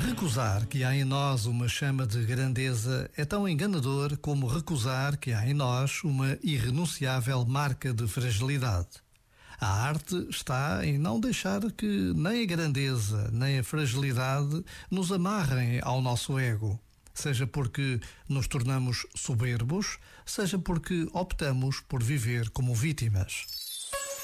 Recusar que há em nós uma chama de grandeza é tão enganador como recusar que há em nós uma irrenunciável marca de fragilidade. A arte está em não deixar que nem a grandeza nem a fragilidade nos amarrem ao nosso ego, seja porque nos tornamos soberbos, seja porque optamos por viver como vítimas.